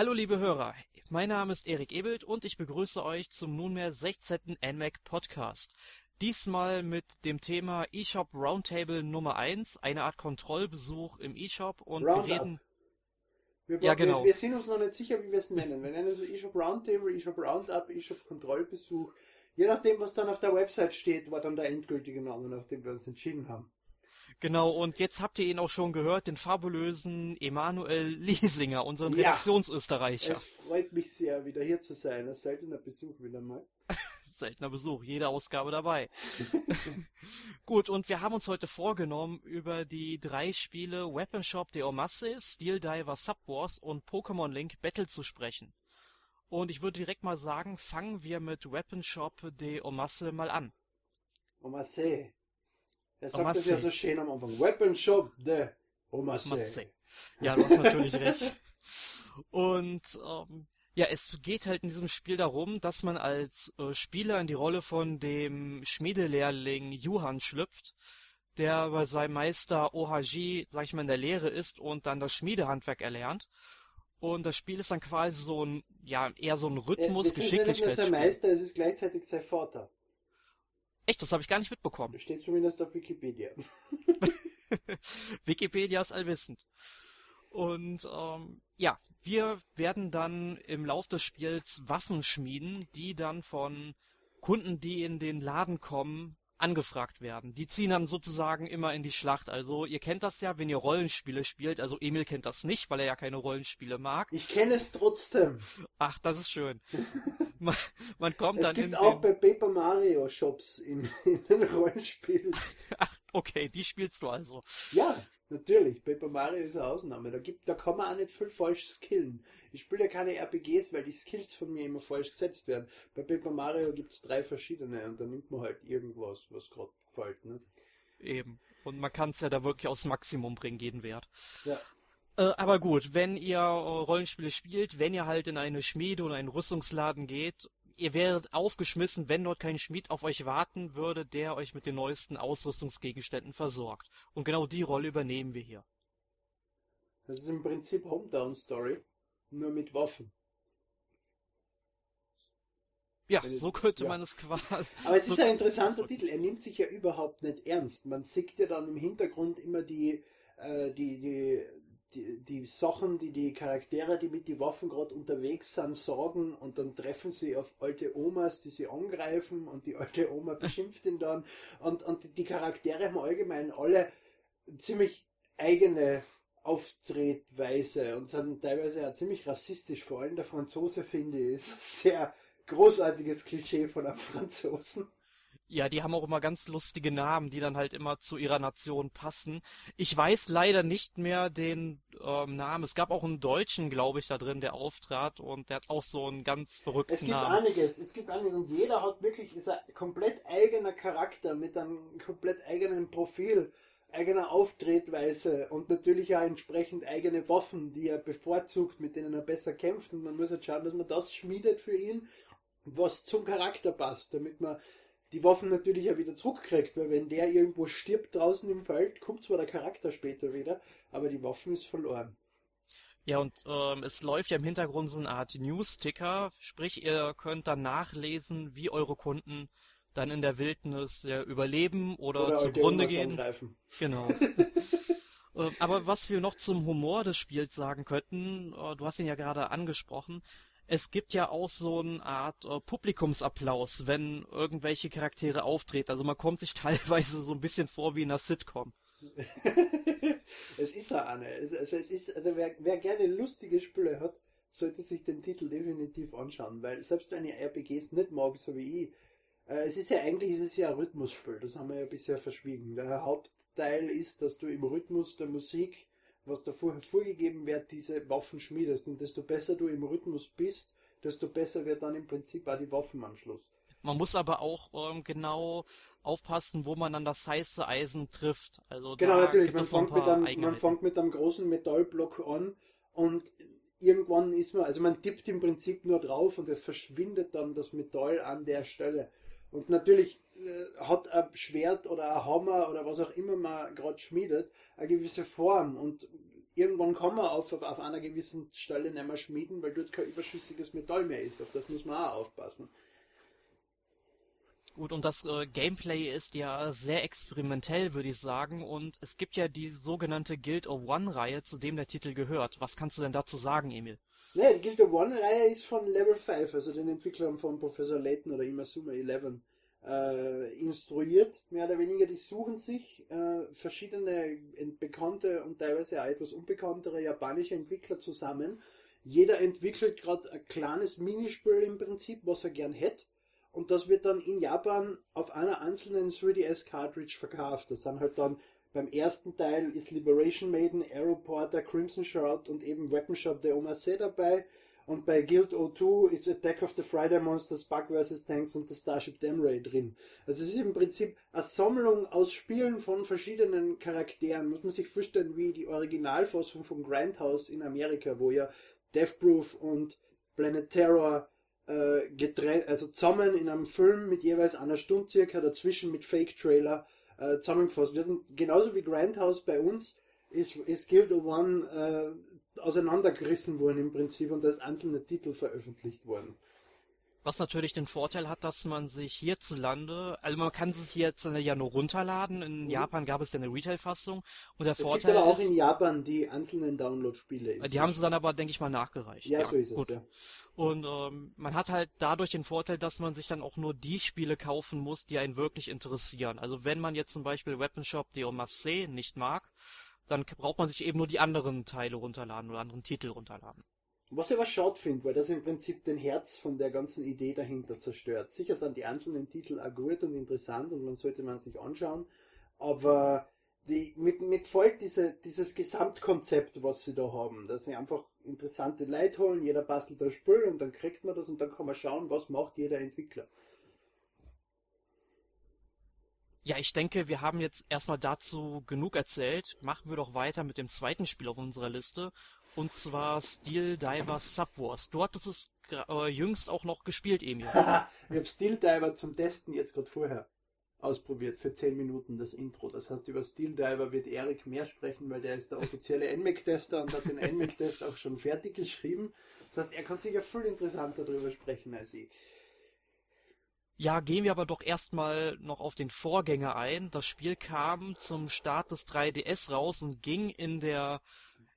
Hallo liebe Hörer, mein Name ist Erik Ebelt und ich begrüße euch zum nunmehr 16. NMAC Podcast. Diesmal mit dem Thema eShop Roundtable Nummer 1, eine Art Kontrollbesuch im eShop und Roundup. wir reden... Wir, Ja, genau. wir, wir sind uns noch nicht sicher, wie wir es nennen. Wir nennen es eShop Roundtable, eShop Roundup, eShop Kontrollbesuch. Je nachdem, was dann auf der Website steht, war dann der endgültige Name, auf den wir uns entschieden haben. Genau, und jetzt habt ihr ihn auch schon gehört, den fabulösen Emanuel Liesinger, unseren Ja. Redaktionsösterreicher. Es freut mich sehr, wieder hier zu sein. Ein seltener Besuch wieder mal. Seltener Besuch, jede Ausgabe dabei. Gut, und wir haben uns heute vorgenommen, über die drei Spiele Weapon Shop de Omasse, Steel Diver Subwars und Pokémon Link Battle zu sprechen. Und ich würde direkt mal sagen, fangen wir mit Weapon Shop de Omasse mal an. Omasse. Er sagt das ja so schön am Anfang. Weapon Shop de Omasse. Omasse. Ja, du hast natürlich recht. Und ähm, ja, es geht halt in diesem Spiel darum, dass man als äh, Spieler in die Rolle von dem Schmiedelehrling Johann schlüpft, der bei seinem Meister Ohaji, sag ich mal, in der Lehre ist und dann das Schmiedehandwerk erlernt. Und das Spiel ist dann quasi so ein, ja, eher so ein Äh, Rhythmus, das ist ja nicht nur sein. Meister, es ist gleichzeitig sein Vater. Echt, das habe ich gar nicht mitbekommen. Das steht zumindest auf Wikipedia. Wikipedia ist allwissend. Und ähm, ja, wir werden dann im Lauf des Spiels Waffen schmieden, die dann von Kunden, die in den Laden kommen, angefragt werden. Die ziehen dann sozusagen immer in die Schlacht. Also ihr kennt das ja, wenn ihr Rollenspiele spielt. Also Emil kennt das nicht, weil er ja keine Rollenspiele mag. Ich kenne es trotzdem. Ach, das ist schön. man, man kommt Es dann in gibt den... auch bei Paper Mario Shops in, in den Rollenspielen. Ach, okay, die spielst du also. Ja, natürlich. Paper Mario ist eine Ausnahme. Da gibt, da kann man auch nicht viel falsch skillen. Ich spiele ja keine RPGs, weil die Skills von mir immer falsch gesetzt werden. Bei Paper Mario gibt es drei verschiedene und da nimmt man halt irgendwas, was gerade gefällt. Ne? Eben. Und man kann es ja da wirklich aufs Maximum bringen, jeden Wert. Ja. Äh, aber gut, wenn ihr äh, Rollenspiele spielt, wenn ihr halt in eine Schmiede oder einen Rüstungsladen geht, ihr werdet aufgeschmissen, wenn dort kein Schmied auf euch warten würde, der euch mit den neuesten Ausrüstungsgegenständen versorgt. Und genau die Rolle übernehmen wir hier. Das ist im Prinzip Hometown Story, nur mit Waffen. Ja, so könnte ja. man es quasi. Aber es so- ist ein interessanter Titel. Er nimmt sich ja überhaupt nicht ernst. Man sieht ja dann im Hintergrund immer die, äh, die, die, die, die Sachen, die die Charaktere, die mit die Waffen gerade unterwegs sind, sorgen und dann treffen sie auf alte Omas, die sie angreifen und die alte Oma beschimpft ihn dann. Und, und die Charaktere haben allgemein alle ziemlich eigene Auftretweise und sind teilweise ja ziemlich rassistisch. Vor allem der Franzose, finde ich, ist ein sehr großartiges Klischee von einem Franzosen. Ja, die haben auch immer ganz lustige Namen, die dann halt immer zu ihrer Nation passen. Ich weiß leider nicht mehr den ähm, Namen. Es gab auch einen Deutschen, glaube ich, da drin, der auftrat und der hat auch so einen ganz verrückten Es gibt Namen. einiges, es gibt einiges und jeder hat wirklich ist ein komplett eigener Charakter mit einem komplett eigenen Profil, eigener Auftretweise und natürlich auch entsprechend eigene Waffen, die er bevorzugt, mit denen er besser kämpft und man muss halt schauen, dass man das schmiedet für ihn, was zum Charakter passt, damit man die Waffen natürlich ja wieder zurückkriegt, weil wenn der irgendwo stirbt draußen im Feld, kommt zwar der Charakter später wieder, aber die Waffen ist verloren. Ja, und ähm, es läuft ja im Hintergrund so eine Art News-Ticker, sprich, ihr könnt dann nachlesen, wie eure Kunden dann in der Wildnis ja, überleben oder, Oder zugrunde gehen. angreifen. Genau. Äh, Aber was wir noch zum Humor des Spiels sagen könnten, äh, du hast ihn ja gerade angesprochen, es gibt ja auch so eine Art äh, Publikumsapplaus, wenn irgendwelche Charaktere auftreten. Also man kommt sich teilweise so ein bisschen vor wie in einer Sitcom. es ist auch eine. Also es ist, also wer, wer gerne lustige Spiele hat, sollte sich den Titel definitiv anschauen, weil selbst wenn ihr RPGs nicht mag, so wie ich, äh, es ist ja eigentlich es ist ja ein Rhythmusspiel, das haben wir ja bisher verschwiegen. Der Hauptteil ist, dass du im Rhythmus der Musik, was da vorher vorgegeben wird, diese Waffen schmiedest und desto besser du im Rhythmus bist, desto besser wird dann im Prinzip auch die Waffen am Schluss. Man muss aber auch ähm, genau aufpassen, wo man dann das heiße Eisen trifft. Also Genau, natürlich. Man fängt, mit einem, man fängt mit einem großen Metallblock an und irgendwann ist man, also man tippt im Prinzip nur drauf und es verschwindet dann das Metall an der Stelle. Und natürlich äh, hat ein Schwert oder ein Hammer oder was auch immer man gerade schmiedet, eine gewisse Form und irgendwann kann man auf, auf einer gewissen Stelle nicht mehr schmieden, weil dort kein überschüssiges Metall mehr ist. Auf das muss man auch aufpassen. Gut, und das äh, Gameplay ist ja sehr experimentell, würde ich sagen. Und es gibt ja die sogenannte Guild of One-Reihe, zu dem der Titel gehört. Was kannst du denn dazu sagen, Emil? Ne, die Guild of One-Reihe ist von Level 5, also den Entwicklern von Professor Layton oder Imasuma 11 äh, instruiert, mehr oder weniger. Die suchen sich äh, verschiedene bekannte und teilweise auch etwas unbekanntere japanische Entwickler zusammen. Jeder entwickelt gerade ein kleines Minispiel im Prinzip, was er gern hätte. Und das wird dann in Japan auf einer einzelnen 3DS Cartridge verkauft. Das sind halt dann beim ersten Teil ist Liberation Maiden, Aeroporter, Crimson Shroud und eben Weapon Shop der Omase dabei. Und bei Guild O2 ist Attack of the Friday Monsters, Bug vs. Tanks und das Starship Damray drin. Also es ist im Prinzip eine Sammlung aus Spielen von verschiedenen Charakteren. Muss man sich vorstellen, wie die Originalfassung von Grindhouse in Amerika, wo ja Death Proof und Planet Terror äh, getrennt, also zusammen in einem Film mit jeweils einer Stunde circa dazwischen mit Fake-Trailer äh, zusammengefasst werden. Genauso wie Grindhouse bei uns ist, ist Guild One äh, auseinandergerissen worden im Prinzip und als einzelne Titel veröffentlicht worden. Was natürlich den Vorteil hat, dass man sich hierzulande, also man kann sich jetzt ja nur runterladen. In mhm. Japan gab es ja eine Retail-Fassung und der es Vorteil gibt aber auch ist, in Japan die einzelnen Download-Spiele. Die haben sie dann aber, denke ich mal, nachgereicht. Ja, ja so ist gut. es. Ja. Und ähm, man hat halt dadurch den Vorteil, dass man sich dann auch nur die Spiele kaufen muss, die einen wirklich interessieren. Also wenn man jetzt zum Beispiel Weapon Shop Diomasse nicht mag, dann braucht man sich eben nur die anderen Teile runterladen oder anderen Titel runterladen. Was ich aber schade finde, weil das im Prinzip den Herz von der ganzen Idee dahinter zerstört. Sicher sind die einzelnen Titel auch gut und interessant und man sollte man sich anschauen, aber die, mit, mit folgt diese, dieses Gesamtkonzept, was sie da haben, dass sie einfach interessante Leute holen, jeder bastelt das Spiel und dann kriegt man das und dann kann man schauen, was macht jeder Entwickler. Ja, ich denke, wir haben jetzt erstmal dazu genug erzählt. Machen wir doch weiter mit dem zweiten Spiel auf unserer Liste. Und zwar Steel Diver Subwars. Du hattest es äh, jüngst auch noch gespielt, Emil. ich habe Steel Diver zum Testen jetzt gerade vorher ausprobiert für 10 Minuten das Intro. Das heißt, über Steel Diver wird Erik mehr sprechen, weil der ist der offizielle NMAC-Tester und hat den NMAC-Test auch schon fertig geschrieben. Das heißt, er kann sicher viel interessanter darüber sprechen als ich. Ja, gehen wir aber doch erstmal noch auf den Vorgänger ein. Das Spiel kam zum Start des 3DS raus und ging in der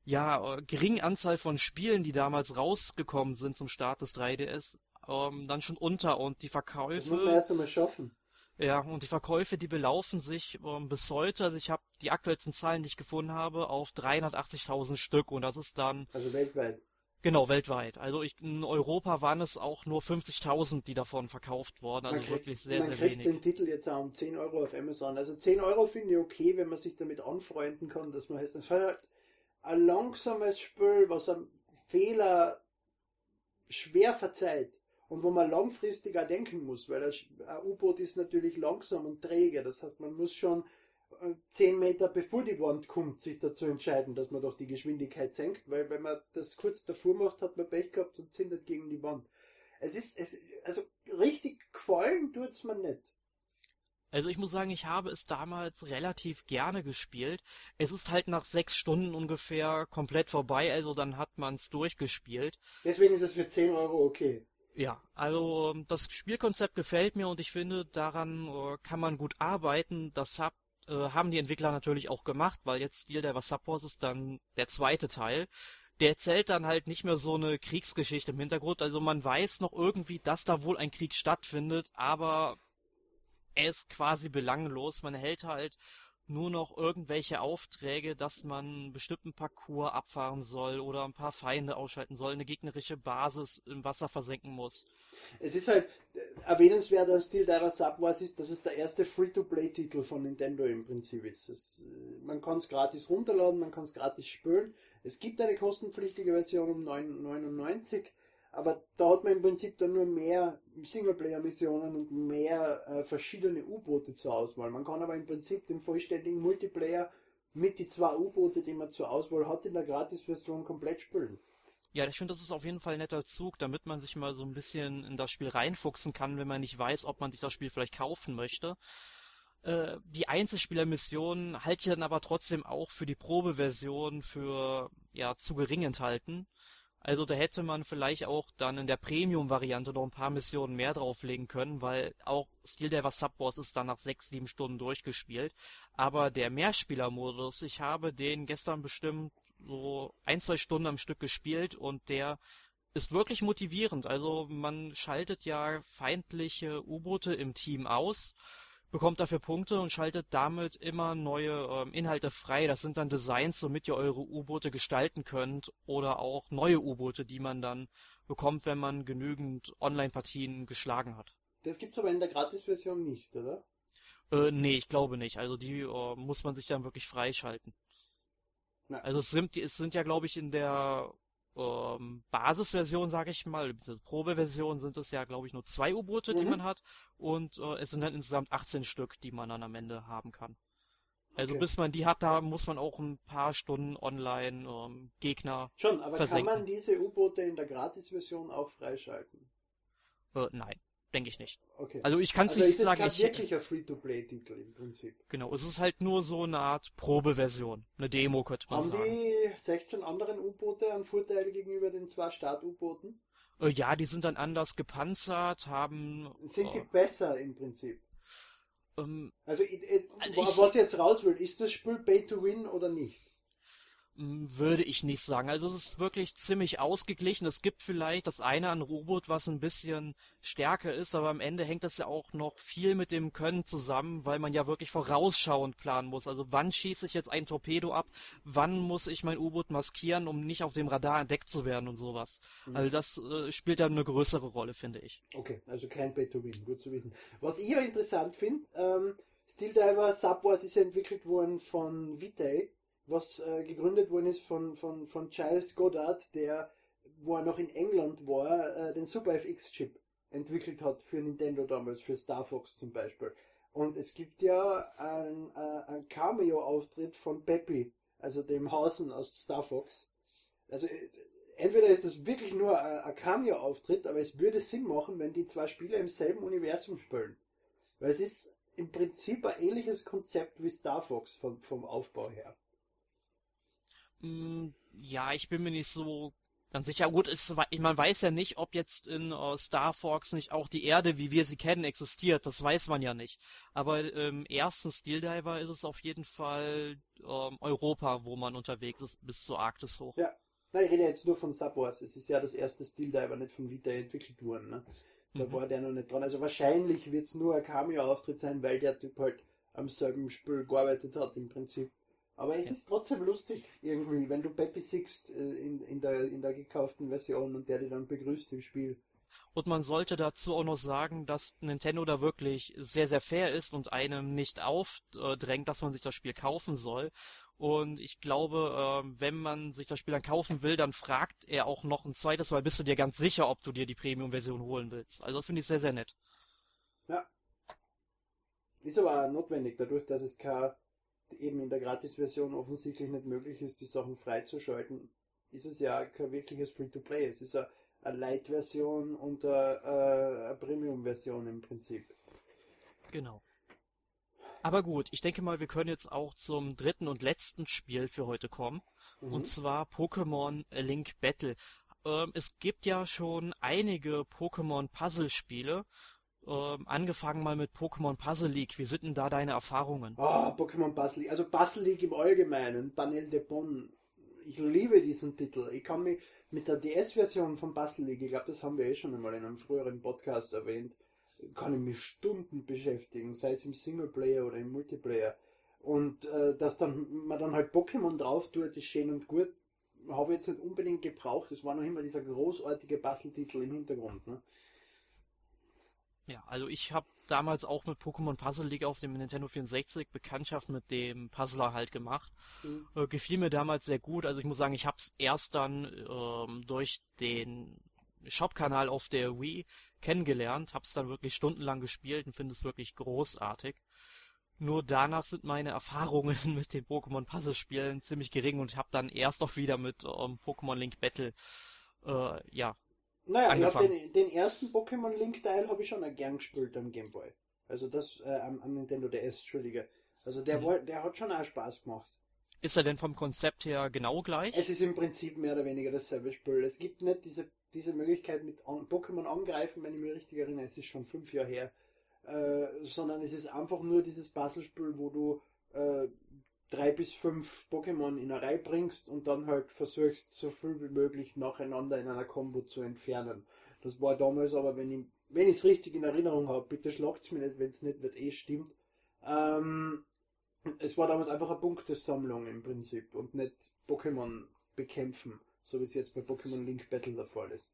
ja, geringen Anzahl von Spielen, die damals rausgekommen sind zum Start des 3DS, ähm, dann schon unter und die Verkäufe. Das muss man erst einmal schaffen. Ja, und die Verkäufe, die belaufen sich ähm, bis heute, also ich habe die aktuellsten Zahlen, die ich gefunden habe, auf 380.000 Stück und das ist dann. Also weltweit. Genau, weltweit. Also ich, in Europa waren es auch nur 50.000, die davon verkauft wurden. Also man wirklich sehr, man sehr kriegt wenig. den Titel jetzt auch um 10 Euro auf Amazon. Also 10 Euro finde ich okay, wenn man sich damit anfreunden kann, dass man heißt, das halt ein langsames Spiel, was am Fehler schwer verzeiht und wo man langfristiger denken muss, weil ein U-Boot ist natürlich langsam und träge. Das heißt, man muss schon 10 Meter bevor die Wand kommt, sich dazu entscheiden, dass man doch die Geschwindigkeit senkt, weil wenn man das kurz davor macht, hat man Pech gehabt und zündet gegen die Wand. Es ist, es, also richtig gefallen tut's mir nicht. Also ich muss sagen, ich habe es damals relativ gerne gespielt. Es ist halt nach sechs Stunden ungefähr komplett vorbei, also dann hat man es durchgespielt. Deswegen ist es für 10 Euro okay. Ja, also ähm, das Spielkonzept gefällt mir und ich finde, daran äh, kann man gut arbeiten. Das hat äh, haben die Entwickler natürlich auch gemacht, weil jetzt Steel Diver Subwars ist dann der zweite Teil. Der erzählt dann halt nicht mehr so eine Kriegsgeschichte im Hintergrund. Also man weiß noch irgendwie, dass da wohl ein Krieg stattfindet, aber er ist quasi belanglos. Man hält halt nur noch irgendwelche Aufträge, dass man einen bestimmten Parcours abfahren soll oder ein paar Feinde ausschalten soll, eine gegnerische Basis im Wasser versenken muss. Es ist halt äh, erwähnenswert an Steel Diver Subwars ist, dass es der erste Free-to-Play-Titel von Nintendo im Prinzip ist. Es, äh, man kann es gratis runterladen, man kann es gratis spielen. Es gibt eine kostenpflichtige Version um 9,99 aber da hat man im Prinzip dann nur mehr Singleplayer-Missionen und mehr äh, verschiedene U-Boote zur Auswahl. Man kann aber im Prinzip den vollständigen Multiplayer mit die zwei U-Boote, die man zur Auswahl hat, in der Gratis-Version komplett spielen. Ja, ich finde, das ist auf jeden Fall ein netter Zug, damit man sich mal so ein bisschen in das Spiel reinfuchsen kann, wenn man nicht weiß, ob man sich das Spiel vielleicht kaufen möchte. Äh, die Einzelspielermissionen halte ich dann aber trotzdem auch für die Probeversion für ja zu gering enthalten. Also da hätte man vielleicht auch dann in der Premium-Variante noch ein paar Missionen mehr drauflegen können, weil auch Steel Subwars ist dann nach sechs, sieben Stunden durchgespielt. Aber der Mehrspieler-Modus, ich habe den gestern bestimmt so ein, zwei Stunden am Stück gespielt und der ist wirklich motivierend. Also man schaltet ja feindliche U-Boote im Team aus bekommt dafür Punkte und schaltet damit immer neue ähm, Inhalte frei. Das sind dann Designs, womit ihr eure U-Boote gestalten könnt oder auch neue U-Boote, die man dann bekommt, wenn man genügend Online-Partien geschlagen hat. Das gibt's aber in der Gratis-Version nicht, oder? Äh, nee, ich glaube nicht. Also die äh, muss man sich dann wirklich freischalten. Na. Also es sind, es sind ja, glaube ich, in der ähm, Basisversion, sage ich mal, Probeversion sind es ja, glaube ich, nur zwei U-Boote, mhm. die man hat. Und äh, es sind dann insgesamt 18 Stück, die man dann am Ende haben kann. Also okay. bis man die hat, da muss man auch ein paar Stunden online ähm, Gegner. Schon, aber versenken. kann man diese U-Boote in der Gratis-Version auch freischalten? Äh, nein denke ich nicht. Okay. Also ich kann es also nicht ist sagen. Es ist wirklich ein Free-to-Play-Titel im Prinzip. Genau, es ist halt nur so eine Art Probeversion, eine Demo könnte man Haben sagen. Haben die 16 anderen U-Boote einen Vorteil gegenüber den zwei Start-U-Booten? Äh, ja, die sind dann anders gepanzert, haben. Sind sie oh, besser im Prinzip? Ähm, also, also was ich jetzt raus will, ist das Spiel Pay to Win oder nicht? Würde ich nicht sagen. Also es ist wirklich ziemlich ausgeglichen. Es gibt vielleicht das eine an Robot, was ein bisschen stärker ist, aber am Ende hängt das ja auch noch viel mit dem Können zusammen, weil man ja wirklich vorausschauend planen muss. Also wann schieße ich jetzt ein Torpedo ab? Wann muss ich mein U-Boot maskieren, um nicht auf dem Radar entdeckt zu werden und sowas. Mhm. Also das äh, spielt dann eine größere Rolle, finde ich. Okay, also kein Pay to Win, gut zu wissen. Was ich ja interessant finde, ähm, Steel Diver Subwars ist ja entwickelt worden von Vitae was äh, gegründet worden ist von, von, von Giles Goddard, der, wo er noch in England war, äh, den Super FX-Chip entwickelt hat für Nintendo damals, für Star Fox zum Beispiel. Und es gibt ja einen ein Cameo-Auftritt von Peppy, also dem Hausen aus Star Fox. Also äh, entweder ist das wirklich nur ein Cameo-Auftritt, aber es würde Sinn machen, wenn die zwei Spieler im selben Universum spielen. Weil es ist im Prinzip ein ähnliches Konzept wie Star Fox vom, vom Aufbau her. Hm, ja, ich bin mir nicht so ganz sicher. Gut, ist, man weiß ja nicht, ob jetzt in uh, Star Fox nicht auch die Erde, wie wir sie kennen, existiert. Das weiß man ja nicht. Aber im ersten Steel Diver ist es auf jeden Fall ähm, Europa, wo man unterwegs ist, bis zur Arktis hoch. Ja. Nein, ich rede jetzt nur von Subwars. Es ist ja das erste Steel Diver, nicht von Vita entwickelt worden. Ne? Da mhm. war der noch nicht dran. Also wahrscheinlich wird es nur ein Cameo-Auftritt sein, weil der Typ halt am selben Spiel gearbeitet hat im Prinzip. Aber es ist trotzdem lustig, irgendwie, wenn du Peppy siehst äh, in, in, der, in der gekauften Version und der dich dann begrüßt im Spiel. Und man sollte dazu auch noch sagen, dass Nintendo da wirklich sehr, sehr fair ist und einem nicht aufdrängt, dass man sich das Spiel kaufen soll. Und ich glaube, ähm, wenn man sich das Spiel dann kaufen will, dann fragt er auch noch ein zweites Mal, bist du dir ganz sicher, ob du dir die Premium-Version holen willst. Also das finde ich sehr, sehr nett. Ja. Ist aber notwendig, dadurch, dass es kein eben in der Gratis-Version offensichtlich nicht möglich ist, die Sachen freizuschalten, ist es ja kein wirkliches Free-to-Play. Es ist eine, eine Light-Version und eine, eine Premium-Version im Prinzip. Genau. Aber gut, ich denke mal, wir können jetzt auch zum dritten und letzten Spiel für heute kommen. Mhm. Und zwar Pokémon Link Battle. Ähm, es gibt ja schon einige Pokémon Puzzle-Spiele ähm, angefangen mal mit Pokémon Puzzle League. Wie sind denn da deine Erfahrungen? Ah, oh, Pokémon Puzzle League. Also Puzzle League im Allgemeinen, Panel de Bonn. Ich liebe diesen Titel. Ich kann mich mit der DS-Version von Puzzle League, ich glaube, das haben wir eh schon einmal in einem früheren Podcast erwähnt, kann ich mich Stunden beschäftigen, sei es im Singleplayer oder im Multiplayer. Und äh, dass dann man dann halt Pokémon drauf tut, ist schön und gut. Habe ich jetzt nicht unbedingt gebraucht. Es war noch immer dieser großartige Puzzle-Titel im Hintergrund. Ne? Ja, also ich habe damals auch mit Pokémon Puzzle League auf dem Nintendo 64 Bekanntschaft mit dem Puzzler halt gemacht. Mhm. Äh, gefiel mir damals sehr gut. Also ich muss sagen, ich habe es erst dann ähm, durch den Shop-Kanal auf der Wii kennengelernt, habe es dann wirklich stundenlang gespielt und finde es wirklich großartig. Nur danach sind meine Erfahrungen mit den Pokémon Puzzle Spielen ziemlich gering und habe dann erst auch wieder mit ähm, Pokémon Link Battle äh, ja naja, ich hab den, den ersten Pokémon Link Teil habe ich schon gern gespielt am Gameboy. Also das äh, am, am, Nintendo DS, Entschuldige. Also der, mhm. der hat schon auch Spaß gemacht. Ist er denn vom Konzept her genau gleich? Es ist im Prinzip mehr oder weniger dasselbe Spiel. Es gibt nicht diese, diese Möglichkeit mit an, Pokémon angreifen, wenn ich mich richtig erinnere, es ist schon fünf Jahre her. Äh, sondern es ist einfach nur dieses Puzzlespiel, wo du äh, drei bis fünf Pokémon in eine Reihe bringst und dann halt versuchst, so viel wie möglich nacheinander in einer Combo zu entfernen. Das war damals aber, wenn ich wenn es richtig in Erinnerung habe, bitte schlagt es mir nicht, wenn es nicht wird, eh stimmt. Ähm, es war damals einfach eine Punktesammlung im Prinzip und nicht Pokémon bekämpfen, so wie es jetzt bei Pokémon Link Battle der Fall ist.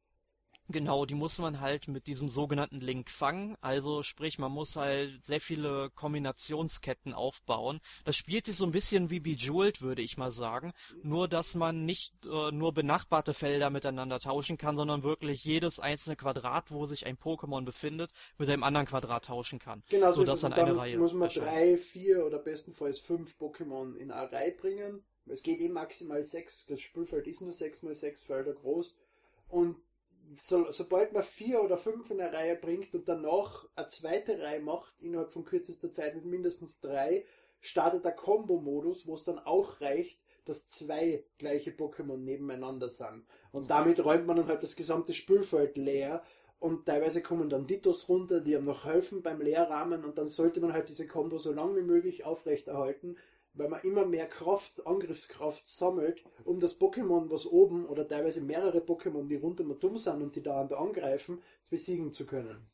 Genau, die muss man halt mit diesem sogenannten Link fangen. Also sprich, man muss halt sehr viele Kombinationsketten aufbauen. Das spielt sich so ein bisschen wie Bejeweled, würde ich mal sagen. Nur, dass man nicht äh, nur benachbarte Felder miteinander tauschen kann, sondern wirklich jedes einzelne Quadrat, wo sich ein Pokémon befindet, mit einem anderen Quadrat tauschen kann. Genau, so dass dann eine Reihe muss man erscheint. drei, vier oder bestenfalls fünf Pokémon in eine Reihe bringen. Es geht eben maximal sechs. Das Spielfeld ist nur sechs mal sechs Felder groß. Und so, sobald man vier oder fünf in der Reihe bringt und danach eine zweite Reihe macht, innerhalb von kürzester Zeit mit mindestens drei, startet der Combo-Modus, wo es dann auch reicht, dass zwei gleiche Pokémon nebeneinander sind. Und damit räumt man dann halt das gesamte Spielfeld leer und teilweise kommen dann Ditos runter, die einem noch helfen beim Leerrahmen und dann sollte man halt diese Combo so lange wie möglich aufrechterhalten, weil man immer mehr Kraft, Angriffskraft sammelt, um das Pokémon, was oben oder teilweise mehrere Pokémon, die rund um dumm sind und die da angreifen, besiegen zu können.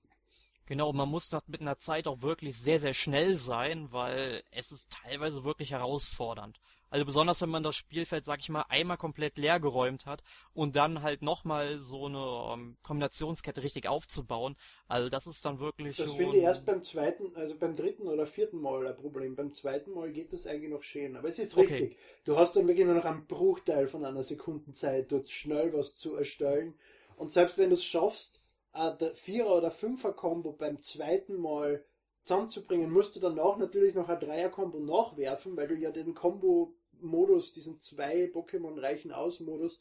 Genau, man muss das mit einer Zeit auch wirklich sehr, sehr schnell sein, weil es ist teilweise wirklich herausfordernd. Also besonders wenn man das Spielfeld, sag ich mal, einmal komplett leer geräumt hat und dann halt nochmal so eine ähm, Kombinationskette richtig aufzubauen. Also das ist dann wirklich Das finde ich erst beim zweiten, also beim dritten oder vierten Mal ein Problem. Beim zweiten Mal geht das eigentlich noch schön. Aber es ist richtig. Okay. Du hast dann wirklich nur noch einen Bruchteil von einer Sekundenzeit, dort schnell was zu erstellen. Und selbst wenn du es schaffst, der Vierer- oder Fünfer-Kombo beim zweiten Mal zusammenzubringen, musst du danach natürlich noch ein Dreier-Kombo nachwerfen, weil du ja den Kombo-Modus, diesen zwei Pokémon reichen aus-Modus,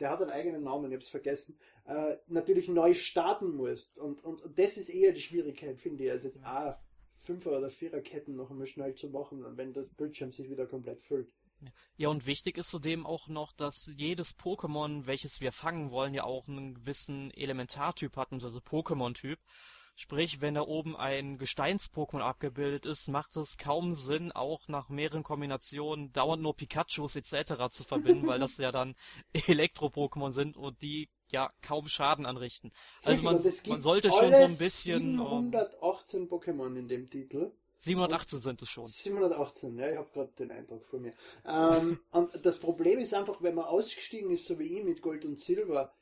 der hat einen eigenen Namen, ich hab's vergessen, äh, natürlich neu starten musst. Und, und, und das ist eher die Schwierigkeit, finde ich, als jetzt auch Fünfer- oder Viererketten noch einmal schnell zu machen, wenn das Bildschirm sich wieder komplett füllt. Ja, und wichtig ist zudem auch noch, dass jedes Pokémon, welches wir fangen wollen, ja auch einen gewissen Elementartyp hat, also Pokémon-Typ. Sprich, wenn da oben ein Gesteins-Pokémon abgebildet ist, macht es kaum Sinn, auch nach mehreren Kombinationen dauernd nur Pikachus etc. zu verbinden, weil das ja dann Elektro-Pokémon sind und die ja kaum Schaden anrichten. Also man, man sollte schon so ein bisschen... 718 Pokémon in dem Titel. 718 sind es schon. 718, ja, ich habe gerade den Eindruck vor mir. Ähm, und das Problem ist einfach, wenn man ausgestiegen ist, so wie ich mit Gold und Silber,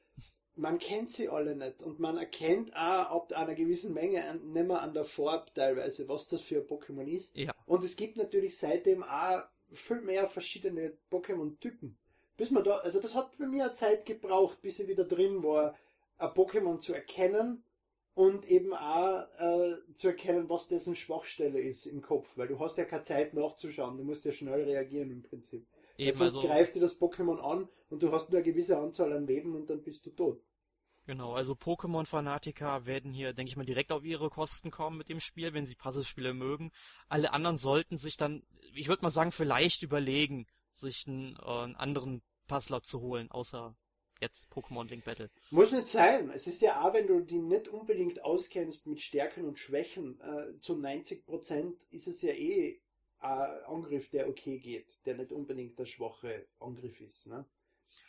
man kennt sie alle nicht und man erkennt auch ab einer gewissen Menge nicht mehr an der Farbe teilweise, was das für ein Pokémon ist. Ja. Und es gibt natürlich seitdem auch viel mehr verschiedene Pokémon-Typen. Bis man da, also das hat für mich eine Zeit gebraucht, bis ich wieder drin war, ein Pokémon zu erkennen und eben auch äh, zu erkennen, was dessen Schwachstelle ist im Kopf, weil du hast ja keine Zeit nachzuschauen, du musst ja schnell reagieren im Prinzip. Eben, sonst also, greift dir das Pokémon an und du hast nur eine gewisse Anzahl an Leben und dann bist du tot. Genau, also Pokémon-Fanatiker werden hier, denke ich mal, direkt auf ihre Kosten kommen mit dem Spiel, wenn sie Puzzlespiele mögen. Alle anderen sollten sich dann, ich würde mal sagen, vielleicht überlegen, sich einen, äh, einen anderen Puzzler zu holen, außer jetzt Pokémon Link Battle. Muss nicht sein. Es ist ja auch, wenn du die nicht unbedingt auskennst mit Stärken und Schwächen, äh, zu 90% ist es ja eh ein Angriff, der okay geht, der nicht unbedingt der schwache Angriff ist. Ne?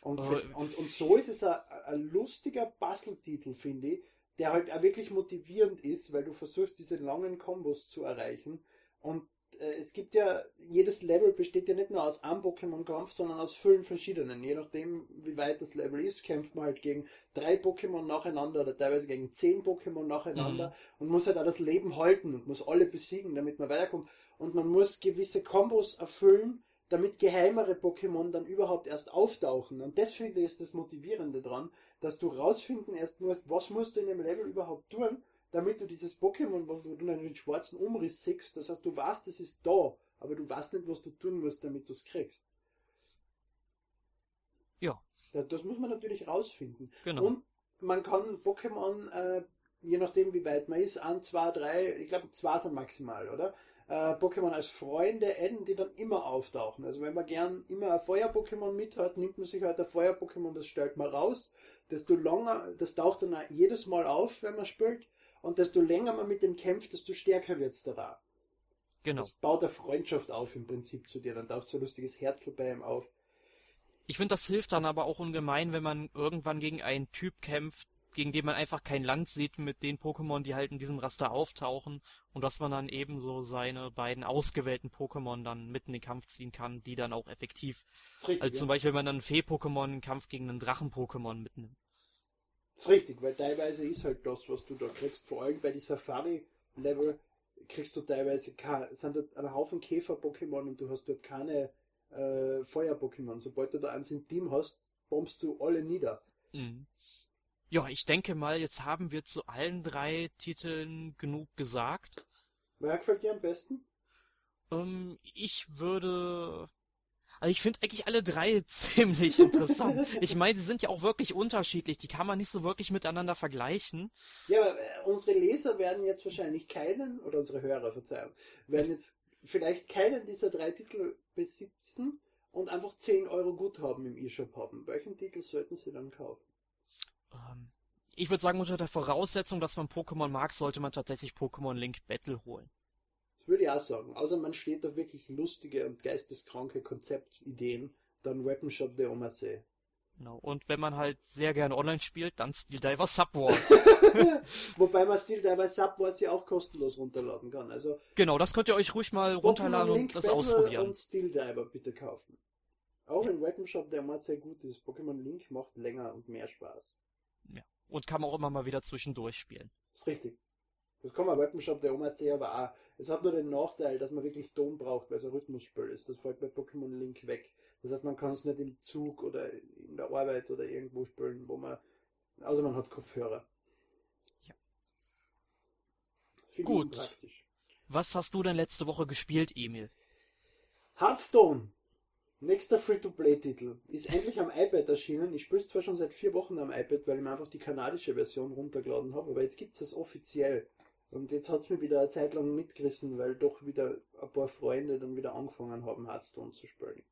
Und, für, und, und so ist es ein, ein lustiger Puzzle-Titel, finde ich, der halt auch wirklich motivierend ist, weil du versuchst, diese langen Kombos zu erreichen. Und äh, es gibt ja, jedes Level besteht ja nicht nur aus einem Pokémon-Kampf, sondern aus vielen verschiedenen. Je nachdem, wie weit das Level ist, kämpft man halt gegen drei Pokémon nacheinander oder teilweise gegen zehn Pokémon nacheinander mhm. und muss halt auch das Leben halten und muss alle besiegen, damit man weiterkommt. Und man muss gewisse Kombos erfüllen, damit geheimere Pokémon dann überhaupt erst auftauchen. Und das finde ich ist das Motivierende dran, dass du rausfinden erst musst, was musst du in dem Level überhaupt tun, damit du dieses Pokémon, wo du dann den schwarzen Umriss siehst, das heißt, du weißt, es ist da, aber du weißt nicht, was du tun musst, damit du es kriegst. Ja. Das, das, muss man natürlich rausfinden. Genau. Und man kann Pokémon äh, je nachdem wie weit man ist, ein, zwei, drei, ich glaube zwei sind maximal, oder? Äh, Pokémon als Freunde adden, die dann immer auftauchen. Also wenn man gern immer ein Feuer-Pokémon mit hat, nimmt man sich halt ein Feuer-Pokémon, das stellt man raus. Desto länger, das taucht dann auch jedes Mal auf, wenn man spielt. Und desto länger man mit dem kämpft, desto stärker wird's da da. Genau. Das baut eine Freundschaft auf im Prinzip zu dir. Dann taucht so ein lustiges Herzl bei ihm auf. Ich finde, das hilft dann aber auch ungemein, wenn man irgendwann gegen einen Typ kämpft, gegen den man einfach kein Land sieht mit den Pokémon, die halt in diesem Raster auftauchen und dass man dann eben so seine beiden ausgewählten Pokémon dann mitten in den Kampf ziehen kann, die dann auch effektiv. Richtig, Also ja. zum Beispiel, wenn man dann ein Fee-Pokémon einen Kampf gegen einen Drachen-Pokémon mitnimmt. Ist richtig, weil teilweise ist halt das, was du da kriegst, vor allem bei die Safari-Level, kriegst du teilweise, ke- sind dort ein Haufen Käfer-Pokémon und du hast dort keine äh, Feuer-Pokémon. Sobald du da eins im Team hast, bombst du alle nieder. Mhm. Ja, ich denke mal, jetzt haben wir zu allen drei Titeln genug gesagt. Wer gefällt dir am besten? Ähm, ich würde. Also ich finde eigentlich alle drei ziemlich interessant. Ich meine, sie sind ja auch wirklich unterschiedlich. Die kann man nicht so wirklich miteinander vergleichen. Ja, aber äh, unsere Leser werden jetzt wahrscheinlich keinen, oder unsere Hörer, Verzeihung, werden jetzt vielleicht keinen dieser drei Titel besitzen und einfach 10 Euro Guthaben im E-Shop haben. Welchen Titel sollten sie dann kaufen? Ähm, ich würde sagen, unter der Voraussetzung, dass man Pokémon mag, sollte man tatsächlich Pokémon Link Battle holen. Das würde ich auch sagen. Außer man steht auf wirklich lustige und geisteskranke Konzeptideen, dann Weapon Shop der Omasee. Genau. Und wenn man halt sehr gerne online spielt, dann Steel Diver Subwars. Wobei man Steel Diver Subwars ja auch kostenlos runterladen kann. Also genau, das könnt ihr euch ruhig mal runterladen Link und das Battle ausprobieren. und Steel Diver bitte kaufen. Auch ein Weapon Shop, der immer sehr gut ist. Pokémon Link macht länger und mehr Spaß. Und kann man auch immer mal wieder zwischendurch spielen. ist richtig. Das kann man Weapon Shop der Oma sehr, aber auch, es hat nur den Nachteil, dass man wirklich Ton braucht, weil es ein Rhythmusspiel ist. Das fällt bei Pokémon Link weg. Das heißt, man kann es nicht im Zug oder in der Arbeit oder irgendwo spielen, wo man, außer man hat Kopfhörer. Ja. Finde Gut. ich praktisch. Was hast du denn letzte Woche gespielt, Emil? Hearthstone. Nächster Free-to-Play-Titel. Ist endlich am iPad erschienen. Ich spiele es zwar schon seit vier Wochen am iPad, weil ich mir einfach die kanadische Version runtergeladen habe, aber jetzt gibt es es offiziell. Und jetzt hat es mir wieder eine Zeit lang mitgerissen, weil doch wieder ein paar Freunde dann wieder angefangen haben, Hearthstone zu spielen.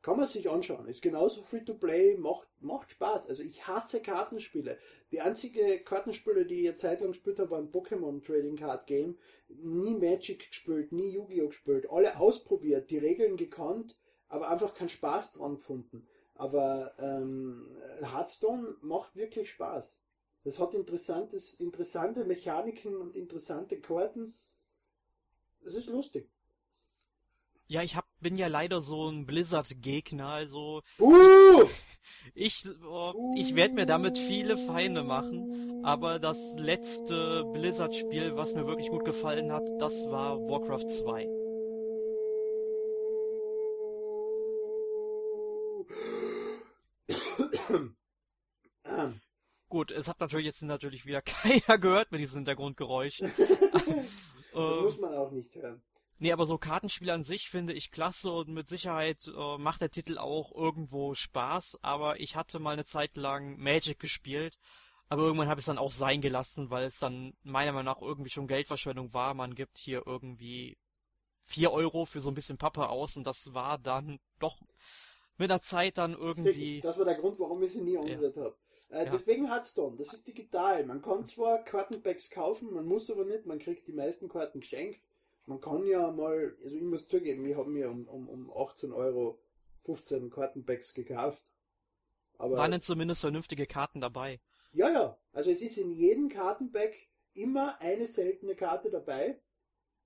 Kann man sich anschauen. Ist genauso Free-to-Play, macht, macht Spaß. Also ich hasse Kartenspiele. Die einzige Kartenspiele, die ich eine Zeit lang gespielt habe, waren Pokémon Trading Card Game. Nie Magic gespielt, nie Yu-Gi-Oh! gespielt. Alle ausprobiert, die Regeln gekannt, aber einfach keinen Spaß dran gefunden. Aber ähm, Hearthstone macht wirklich Spaß. Das hat interessantes, interessante Mechaniken und interessante Karten. Das ist lustig. Ja, ich hab, bin ja leider so ein Blizzard-Gegner, also Buh! ich, oh, ich werde mir damit viele Feinde machen, aber das letzte Blizzard-Spiel, was mir wirklich gut gefallen hat, das war Warcraft 2. Ähm, Gut, es hat natürlich jetzt natürlich wieder keiner gehört mit diesen Hintergrundgeräuschen. Das Ähm, muss man auch nicht hören. Nee, aber so Kartenspiele an sich finde ich klasse und mit Sicherheit äh, macht der Titel auch irgendwo Spaß, aber ich hatte mal eine Zeit lang Magic gespielt, aber irgendwann habe ich es dann auch sein gelassen, weil es dann meiner Meinung nach irgendwie schon Geldverschwendung war. Man gibt hier irgendwie vier Euro für so ein bisschen Pappe aus und das war dann doch mit der Zeit dann irgendwie... Das war der Grund, warum ich sie nie angerührt habe. Äh, Ja. Deswegen Hearthstone, das ist digital. Man kann zwar Kartenpacks kaufen, man muss aber nicht, man kriegt die meisten Karten geschenkt. Man kann ja mal, also ich muss zugeben, ich habe mir um, um, um 18 Euro 15 Kartenpacks gekauft. Aber Waren denn zumindest vernünftige Karten dabei? ja, ja, also es ist in jedem Kartenpack immer eine seltene Karte dabei.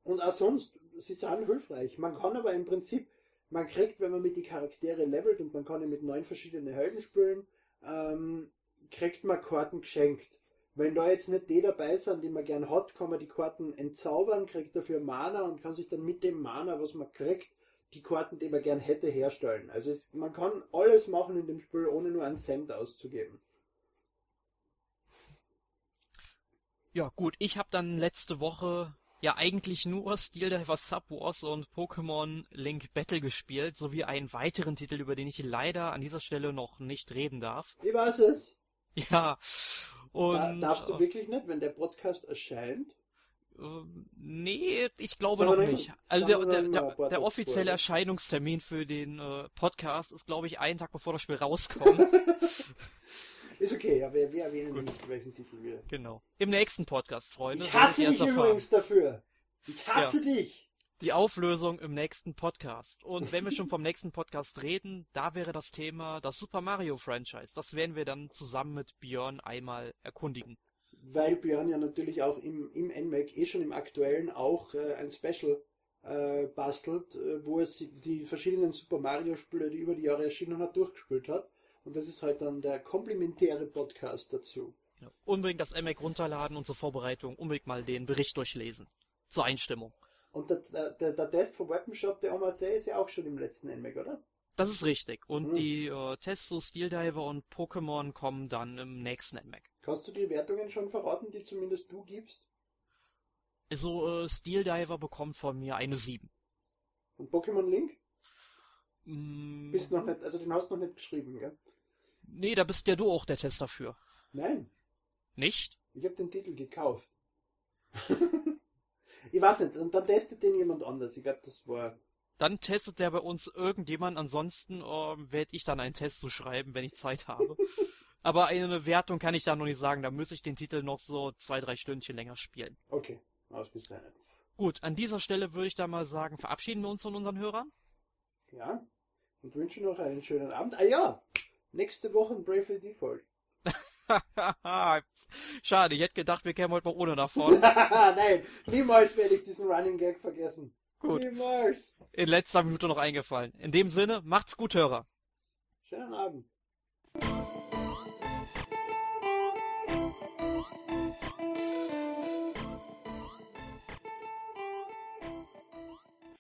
Und auch sonst, sie sind hilfreich. Man kann aber im Prinzip, man kriegt, wenn man mit die Charaktere levelt und man kann ja mit neun verschiedenen Helden spielen, ähm, kriegt man Karten geschenkt. Wenn da jetzt nicht die dabei sind, die man gern hat, kann man die Karten entzaubern, kriegt dafür Mana und kann sich dann mit dem Mana, was man kriegt, die Karten, die man gern hätte, herstellen. Also es, man kann alles machen in dem Spiel, ohne nur einen Cent auszugeben. Ja, gut, ich habe dann letzte Woche ja eigentlich nur Steel Diver Subwars und Pokémon Link Battle gespielt, sowie einen weiteren Titel, über den ich leider an dieser Stelle noch nicht reden darf. Ich weiß es. Ja, Und, Da, darfst du äh, wirklich nicht, wenn der Podcast erscheint? Ähm, nee, ich glaube noch nicht. Also der, der, der, der offizielle. Erscheinungstermin für den äh, Podcast ist, glaube ich, einen Tag bevor das Spiel rauskommt. Ist okay, ja, wir, wir erwähnen Gut. nicht, welchen Titel wir. genau. Im nächsten Podcast, Freunde. Ich hasse dich übrigens dafür. Ich hasse dich. Die Auflösung im nächsten Podcast. Und wenn wir schon vom nächsten Podcast reden, da wäre das Thema das Super Mario Franchise. Das werden wir dann zusammen mit Björn einmal erkundigen. Weil Björn ja natürlich auch im, im NMAC, eh schon im aktuellen, auch äh, ein Special äh, bastelt, äh, wo es die verschiedenen Super Mario Spiele, die über die Jahre erschienen hat, durchgespielt hat. Und das ist halt dann der komplementäre Podcast dazu. Ja. Unbedingt das MAC runterladen und zur Vorbereitung unbedingt mal den Bericht durchlesen. Zur Einstimmung. Und der, der, der Test vom Weapon Shop, der Omasei, ist ja auch schon im letzten NMAC, oder? Das ist richtig. Und Hm. die äh, Tests zu Steel Diver und Pokémon kommen dann im nächsten NMAC. Kannst du die Wertungen schon verraten, die zumindest du gibst? Also äh, Steel Diver bekommt von mir eine 7. Und Pokémon Link? Mm, Bist noch nicht, also den hast du noch nicht geschrieben, gell? nee, da bist ja du auch der Tester für. Nein, Nicht? ich habe den Titel gekauft. ich weiß nicht, und dann testet den jemand anders. Ich glaube, das war. Dann testet der bei uns irgendjemand, ansonsten ähm, werde ich dann einen Test zu schreiben, wenn ich Zeit habe. Aber eine Wertung kann ich da noch nicht sagen, da müsste ich den Titel noch so zwei, drei Stündchen länger spielen. Okay, ausgezeichnet. Gut, an dieser Stelle würde ich dann mal sagen, verabschieden wir uns von unseren Hörern. Ja, und wünsche noch einen schönen Abend. Ah ja, nächste Woche Bravely Default. Schade, ich hätte gedacht, wir kämen heute mal ohne davon. Nein, niemals werde ich diesen Running Gag vergessen. Gut, Niemals. in letzter Minute noch eingefallen. In dem Sinne, macht's gut, Hörer. Schönen Abend.